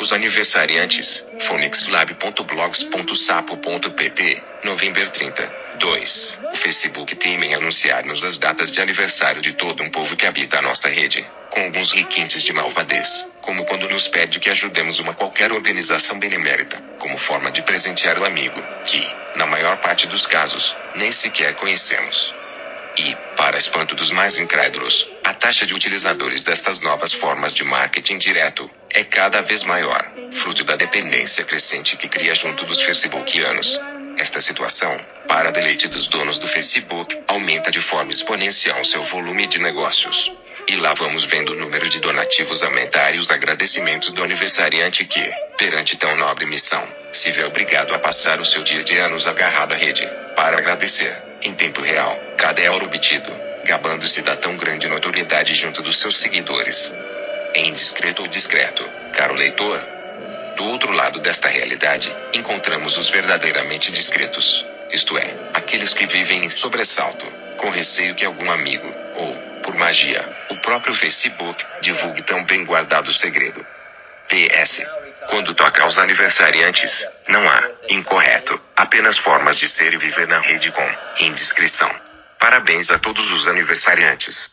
Os aniversariantes, phonixlab.blogs.sapo.pt, novembro 30. 2. O Facebook teme em anunciar-nos as datas de aniversário de todo um povo que habita a nossa rede, com alguns requintes de malvadez, como quando nos pede que ajudemos uma qualquer organização benemérita, como forma de presentear o amigo, que, na maior parte dos casos, nem sequer conhecemos. E, para espanto dos mais incrédulos, taxa de utilizadores destas novas formas de marketing direto é cada vez maior, fruto da dependência crescente que cria junto dos facebookianos. Esta situação, para deleite dos donos do Facebook, aumenta de forma exponencial seu volume de negócios. E lá vamos vendo o número de donativos aumentar e os agradecimentos do aniversariante que, perante tão nobre missão, se vê obrigado a passar o seu dia de anos agarrado à rede, para agradecer, em tempo real, cada euro obtido, gabando-se da tão grande notoriedade junto dos seus seguidores. É indiscreto ou discreto, caro leitor? Do outro lado desta realidade, encontramos os verdadeiramente discretos, isto é, aqueles que vivem em sobressalto, com receio que algum amigo, ou, por magia, o próprio Facebook, divulgue tão bem guardado segredo. PS. Quando toca aos aniversariantes, não há incorreto, apenas formas de ser e viver na rede com indiscrição. Parabéns a todos os aniversariantes.